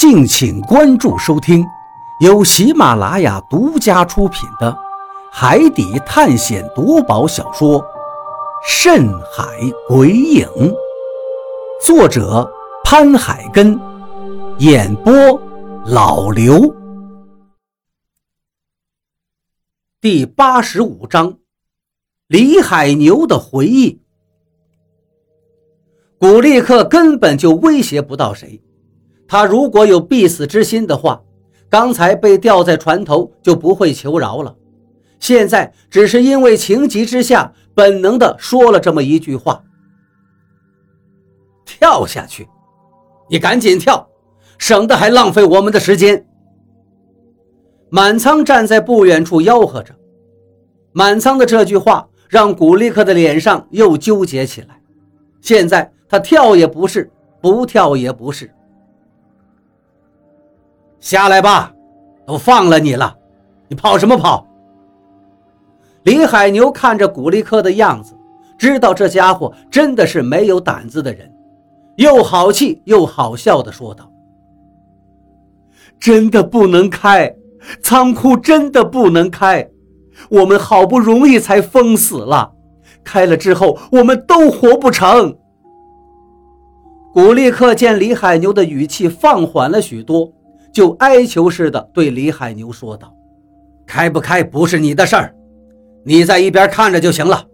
敬请关注收听，由喜马拉雅独家出品的《海底探险夺宝小说》《深海鬼影》，作者潘海根，演播老刘。第八十五章，李海牛的回忆。古力克根本就威胁不到谁。他如果有必死之心的话，刚才被吊在船头就不会求饶了。现在只是因为情急之下，本能的说了这么一句话：“跳下去，你赶紧跳，省得还浪费我们的时间。”满仓站在不远处吆喝着。满仓的这句话让古力克的脸上又纠结起来。现在他跳也不是，不跳也不是。下来吧，都放了你了，你跑什么跑？李海牛看着古力克的样子，知道这家伙真的是没有胆子的人，又好气又好笑的说道：“真的不能开，仓库真的不能开，我们好不容易才封死了，开了之后我们都活不成。”古力克见李海牛的语气放缓了许多。就哀求似的对李海牛说道：“开不开不是你的事儿，你在一边看着就行了。”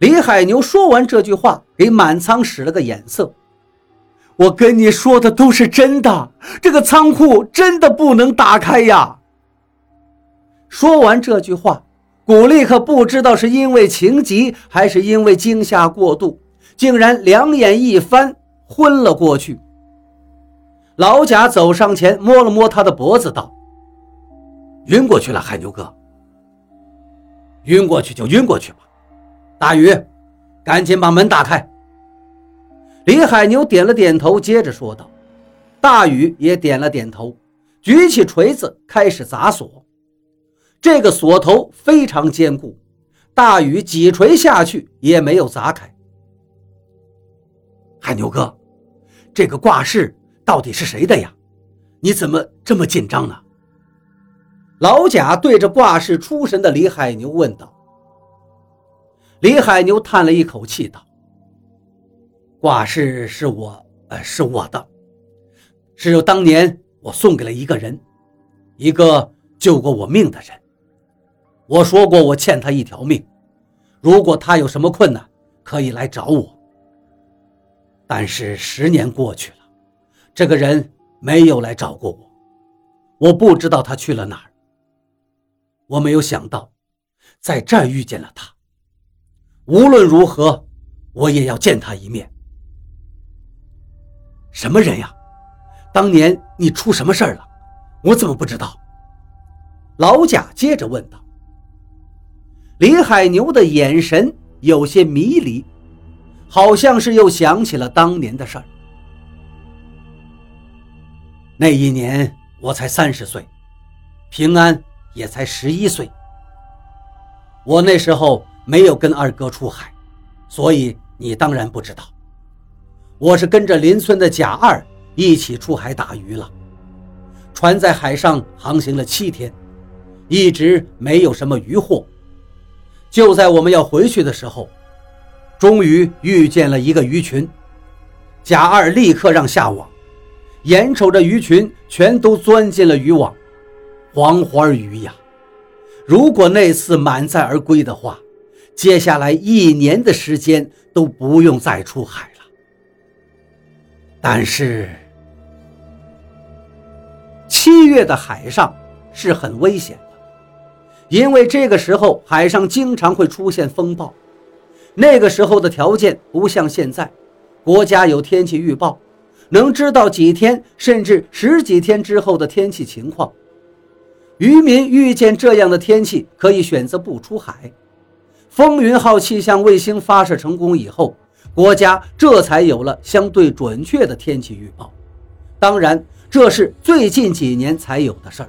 李海牛说完这句话，给满仓使了个眼色：“我跟你说的都是真的，这个仓库真的不能打开呀。”说完这句话，古力克不知道是因为情急还是因为惊吓过度，竟然两眼一翻，昏了过去。老贾走上前，摸了摸他的脖子，道：“晕过去了，海牛哥。晕过去就晕过去吧。大宇，赶紧把门打开。”李海牛点了点头，接着说道：“大宇也点了点头，举起锤子开始砸锁。这个锁头非常坚固，大宇几锤下去也没有砸开。海牛哥，这个挂饰。”到底是谁的呀？你怎么这么紧张呢？老贾对着挂饰出神的李海牛问道。李海牛叹了一口气道：“挂饰是我，呃，是我的，是当年我送给了一个人，一个救过我命的人。我说过我欠他一条命，如果他有什么困难，可以来找我。但是十年过去了。”这个人没有来找过我，我不知道他去了哪儿。我没有想到，在这儿遇见了他。无论如何，我也要见他一面。什么人呀？当年你出什么事儿了？我怎么不知道？老贾接着问道。李海牛的眼神有些迷离，好像是又想起了当年的事儿。那一年我才三十岁，平安也才十一岁。我那时候没有跟二哥出海，所以你当然不知道。我是跟着邻村的贾二一起出海打鱼了。船在海上航行了七天，一直没有什么渔获。就在我们要回去的时候，终于遇见了一个鱼群，贾二立刻让下网。眼瞅着鱼群全都钻进了渔网，黄花鱼呀！如果那次满载而归的话，接下来一年的时间都不用再出海了。但是，七月的海上是很危险的，因为这个时候海上经常会出现风暴。那个时候的条件不像现在，国家有天气预报。能知道几天甚至十几天之后的天气情况，渔民遇见这样的天气可以选择不出海。风云号气象卫星发射成功以后，国家这才有了相对准确的天气预报。当然，这是最近几年才有的事儿。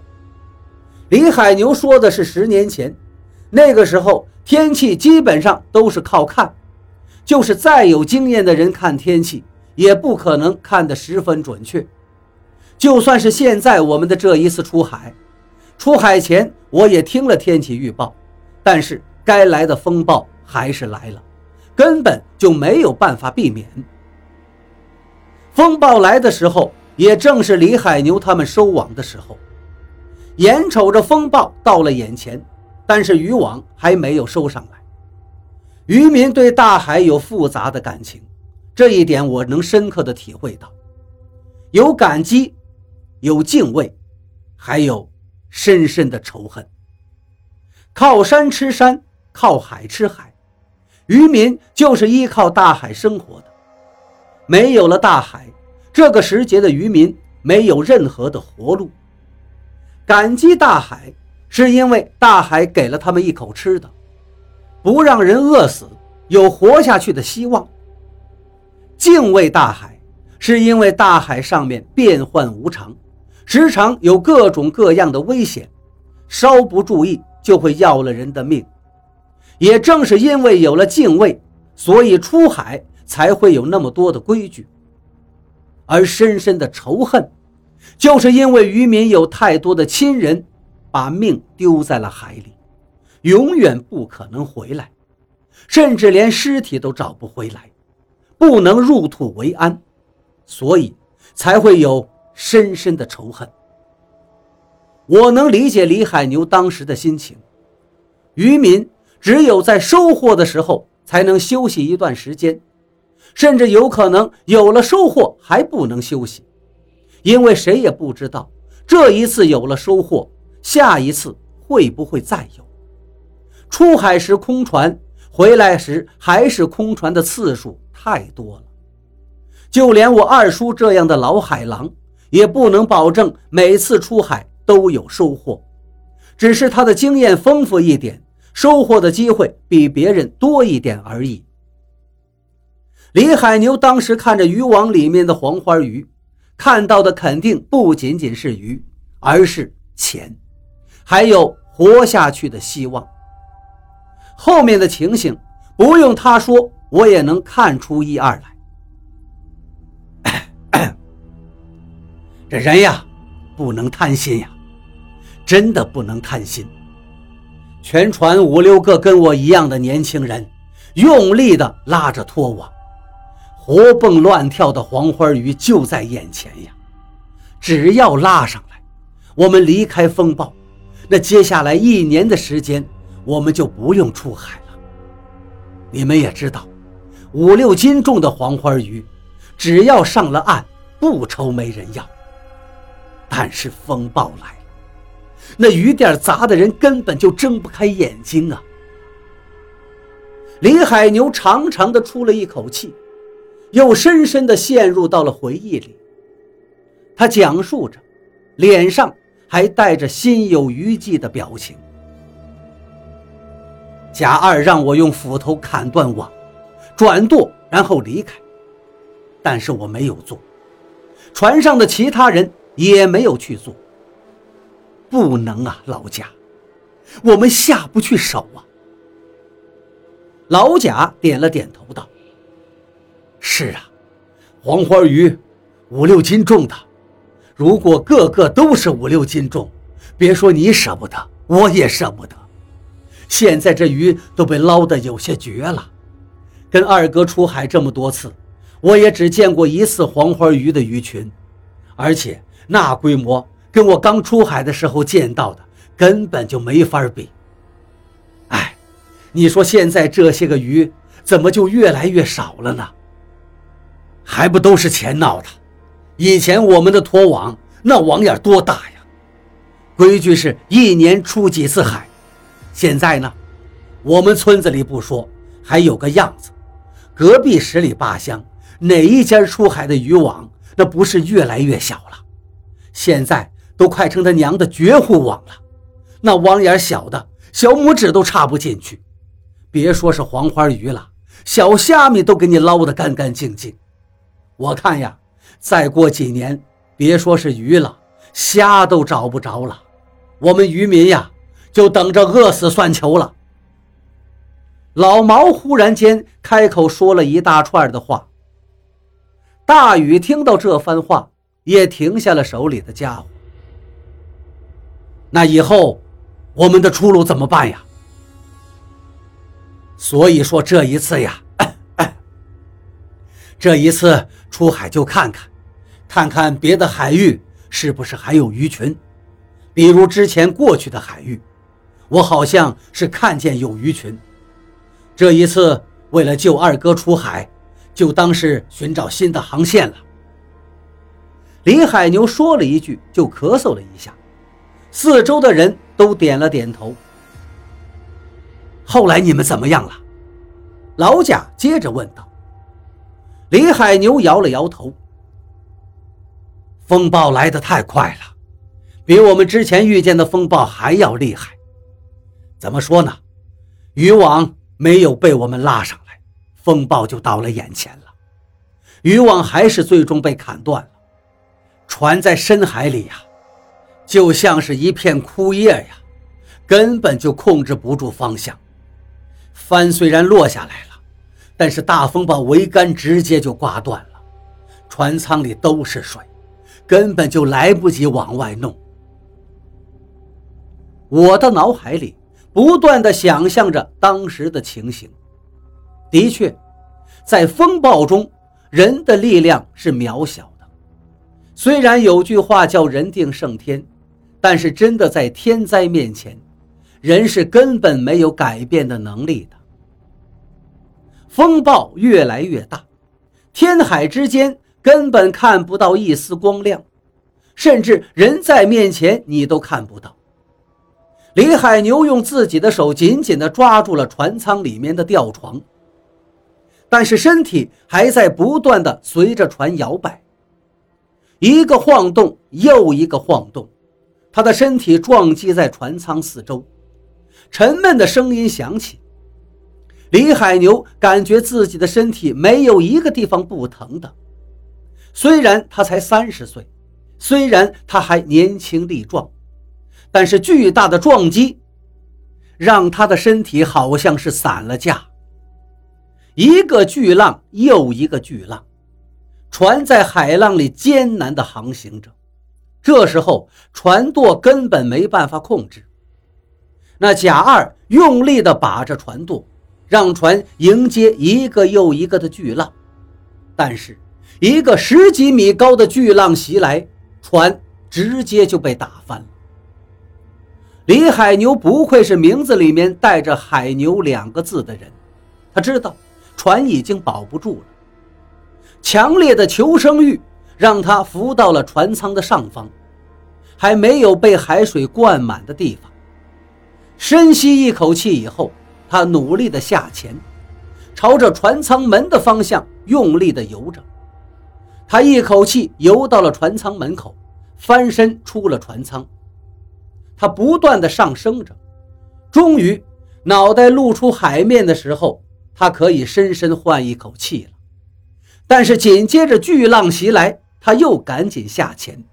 李海牛说的是十年前，那个时候天气基本上都是靠看，就是再有经验的人看天气。也不可能看得十分准确，就算是现在我们的这一次出海，出海前我也听了天气预报，但是该来的风暴还是来了，根本就没有办法避免。风暴来的时候，也正是李海牛他们收网的时候，眼瞅着风暴到了眼前，但是渔网还没有收上来。渔民对大海有复杂的感情，这一点我能深刻的体会到，有感激，有敬畏，还有深深的仇恨。靠山吃山，靠海吃海，渔民就是依靠大海生活的。没有了大海，这个时节的渔民没有任何的活路。感激大海，是因为大海给了他们一口吃的。不让人饿死，有活下去的希望。敬畏大海，是因为大海上面变幻无常，时常有各种各样的危险，稍不注意就会要了人的命。也正是因为有了敬畏，所以出海才会有那么多的规矩。而深深的仇恨，就是因为渔民有太多的亲人，把命丢在了海里。永远不可能回来，甚至连尸体都找不回来，不能入土为安，所以才会有深深的仇恨。我能理解李海牛当时的心情。渔民只有在收获的时候才能休息一段时间，甚至有可能有了收获还不能休息，因为谁也不知道这一次有了收获，下一次会不会再有。出海时空船，回来时还是空船的次数太多了。就连我二叔这样的老海狼，也不能保证每次出海都有收获，只是他的经验丰富一点，收获的机会比别人多一点而已。李海牛当时看着渔网里面的黄花鱼，看到的肯定不仅仅是鱼，而是钱，还有活下去的希望。后面的情形不用他说，我也能看出一二来。这人呀，不能贪心呀，真的不能贪心。全船五六个跟我一样的年轻人，用力的拉着拖网，活蹦乱跳的黄花鱼就在眼前呀！只要拉上来，我们离开风暴，那接下来一年的时间。我们就不用出海了。你们也知道，五六斤重的黄花鱼，只要上了岸，不愁没人要。但是风暴来了，那鱼店砸的人根本就睁不开眼睛啊！李海牛长长的出了一口气，又深深的陷入到了回忆里。他讲述着，脸上还带着心有余悸的表情。贾二让我用斧头砍断网，转舵，然后离开。但是我没有做，船上的其他人也没有去做。不能啊，老贾，我们下不去手啊。老贾点了点头，道：“是啊，黄花鱼五六斤重的，如果个个都是五六斤重，别说你舍不得，我也舍不得。”现在这鱼都被捞得有些绝了，跟二哥出海这么多次，我也只见过一次黄花鱼的鱼群，而且那规模跟我刚出海的时候见到的根本就没法比。哎，你说现在这些个鱼怎么就越来越少了呢？还不都是钱闹的？以前我们的拖网那网眼多大呀？规矩是一年出几次海。现在呢，我们村子里不说，还有个样子。隔壁十里八乡，哪一家出海的渔网，那不是越来越小了？现在都快成他娘的绝户网了，那网眼小的小拇指都插不进去。别说是黄花鱼了，小虾米都给你捞得干干净净。我看呀，再过几年，别说是鱼了，虾都找不着了。我们渔民呀。就等着饿死算球了。老毛忽然间开口说了一大串的话。大禹听到这番话，也停下了手里的家伙。那以后，我们的出路怎么办呀？所以说这一次呀，这一次出海就看看，看看别的海域是不是还有鱼群，比如之前过去的海域，我好像是看见有鱼群。这一次为了救二哥出海。就当是寻找新的航线了。李海牛说了一句，就咳嗽了一下，四周的人都点了点头。后来你们怎么样了？老贾接着问道。李海牛摇了摇头。风暴来得太快了，比我们之前遇见的风暴还要厉害。怎么说呢？渔网没有被我们拉上来。风暴就到了眼前了，渔网还是最终被砍断了。船在深海里呀，就像是一片枯叶呀，根本就控制不住方向。帆虽然落下来了，但是大风把桅杆直接就刮断了，船舱里都是水，根本就来不及往外弄。我的脑海里不断的想象着当时的情形。的确，在风暴中，人的力量是渺小的。虽然有句话叫“人定胜天”，但是真的在天灾面前，人是根本没有改变的能力的。风暴越来越大，天海之间根本看不到一丝光亮，甚至人在面前你都看不到。李海牛用自己的手紧紧地抓住了船舱里面的吊床。但是身体还在不断的随着船摇摆，一个晃动又一个晃动，他的身体撞击在船舱四周，沉闷的声音响起。李海牛感觉自己的身体没有一个地方不疼的，虽然他才三十岁，虽然他还年轻力壮，但是巨大的撞击让他的身体好像是散了架。一个巨浪又一个巨浪，船在海浪里艰难地航行着。这时候，船舵根本没办法控制。那甲二用力地把着船舵，让船迎接一个又一个的巨浪。但是，一个十几米高的巨浪袭来，船直接就被打翻了。李海牛不愧是名字里面带着“海牛”两个字的人，他知道。船已经保不住了，强烈的求生欲让他浮到了船舱的上方，还没有被海水灌满的地方。深吸一口气以后，他努力地下潜，朝着船舱门的方向用力地游着。他一口气游到了船舱门口，翻身出了船舱。他不断的上升着，终于脑袋露出海面的时候。他可以深深换一口气了，但是紧接着巨浪袭来，他又赶紧下潜。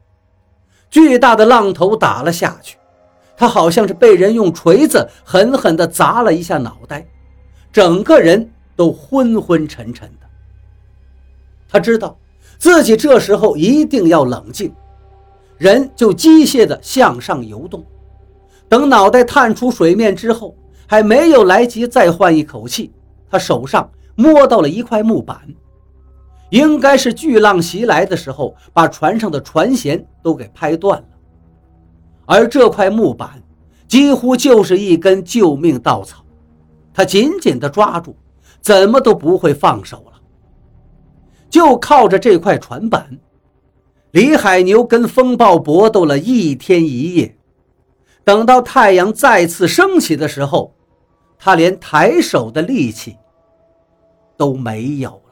巨大的浪头打了下去，他好像是被人用锤子狠狠地砸了一下脑袋，整个人都昏昏沉沉的。他知道自己这时候一定要冷静，人就机械地向上游动。等脑袋探出水面之后，还没有来及再换一口气。他手上摸到了一块木板，应该是巨浪袭来的时候把船上的船舷都给拍断了，而这块木板几乎就是一根救命稻草，他紧紧地抓住，怎么都不会放手了。就靠着这块船板，李海牛跟风暴搏斗了一天一夜，等到太阳再次升起的时候。他连抬手的力气都没有。